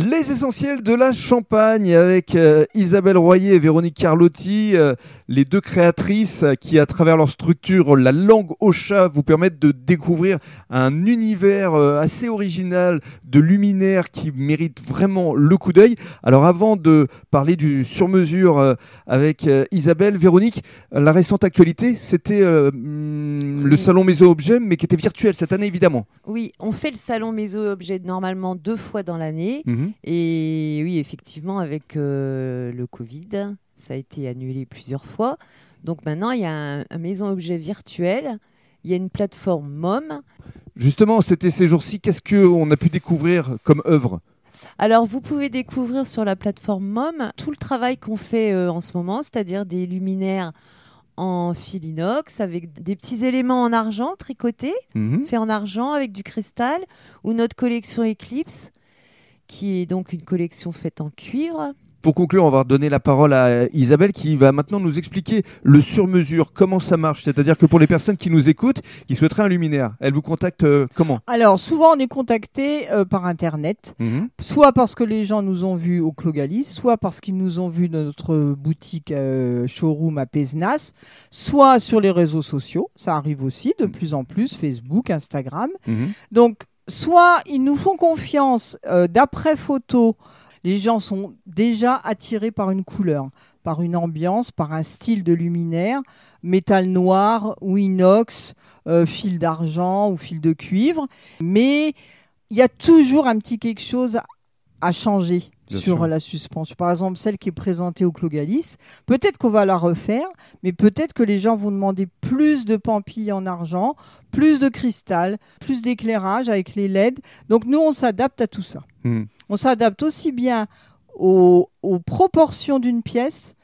Les essentiels de la Champagne avec euh, Isabelle Royer et Véronique Carlotti, euh, les deux créatrices euh, qui, à travers leur structure, la langue au chat, vous permettent de découvrir un univers assez original de luminaires qui mérite vraiment le coup d'œil. Alors, avant de parler du sur-mesure avec Isabelle, Véronique, la récente actualité, c'était hmm, le salon Maison Objet, mais qui était virtuel cette année, évidemment. Oui, on fait le salon Maison Objet normalement deux fois dans l'année. Mhm. Et oui, effectivement, avec euh, le Covid, ça a été annulé plusieurs fois. Donc maintenant, il y a un, maison-objet virtuel, il y a une plateforme MOM. Justement, c'était ces jours-ci, qu'est-ce qu'on a pu découvrir comme œuvre? Alors, vous pouvez découvrir sur la plateforme MOM tout le travail qu'on fait euh, en ce moment, c'est-à-dire des luminaires en fil inox avec des petits éléments en argent tricotés, mhm. faits en argent avec du cristal, ou notre collection Eclipse qui est donc une collection faite en cuivre. Pour conclure, on va donner la parole à Isabelle qui va maintenant nous expliquer le sur-mesure, comment ça marche. C'est-à-dire que pour les personnes qui nous écoutent, qui souhaiteraient un luminaire, elles vous contactent euh, comment? Alors, souvent, on est contacté euh, par Internet, mhm. soit parce que les gens nous ont vus au Clogalis, soit parce qu'ils nous ont vus dans notre boutique euh, showroom à Pesnas, soit sur les réseaux sociaux. Ça arrive aussi de plus en plus, Facebook, Instagram. Mhm. Donc, soit ils nous font confiance euh, d'après photo. Les gens sont déjà attirés par une couleur, par une ambiance, par un style de luminaire, métal noir ou inox, euh, fil d'argent ou fil de cuivre. Mais il y a toujours un petit quelque chose à changer sur la suspension. Par exemple, celle qui est présentée au Clogalis, peut-être qu'on va la refaire, mais peut-être que les gens vont demander plus de pampilles en argent, plus de cristal, plus d'éclairage avec les LED. Donc nous, on s'adapte à tout ça. Hmm. On s'adapte aussi bien aux proportions d'une pièce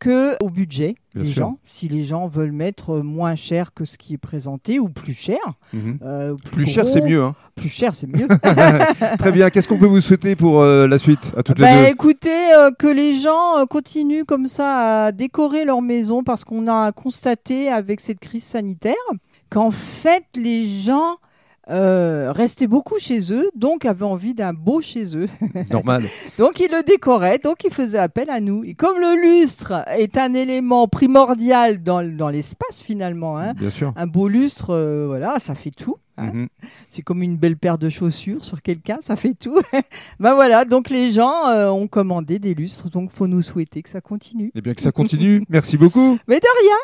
que au budget des gens. Si les gens veulent mettre moins cher que ce qui est présenté ou plus cher. Mhm. Euh, plus, cher, c'est mieux. Hein. Plus cher, c'est mieux. Très bien. Qu'est-ce qu'on peut vous souhaiter pour euh, la suite à toutes les bah, Écoutez, euh, que les gens continuent comme ça à décorer leur maison parce qu'on a constaté avec cette crise sanitaire qu'en fait, les gens euh, restaient beaucoup chez eux, donc avaient envie d'un beau chez eux. Normal. donc ils le décoraient, donc ils faisaient appel à nous. Et comme le lustre est un élément primordial dans, dans l'espace finalement, hein, Bien sûr. un beau lustre, euh, voilà, ça fait tout. Hein. Mhm. C'est comme une belle paire de chaussures sur quelqu'un, ça fait tout. ben voilà, donc les gens euh, ont commandé des lustres, donc faut nous souhaiter que ça continue. Et eh bien que ça continue. Merci beaucoup. Mais de rien.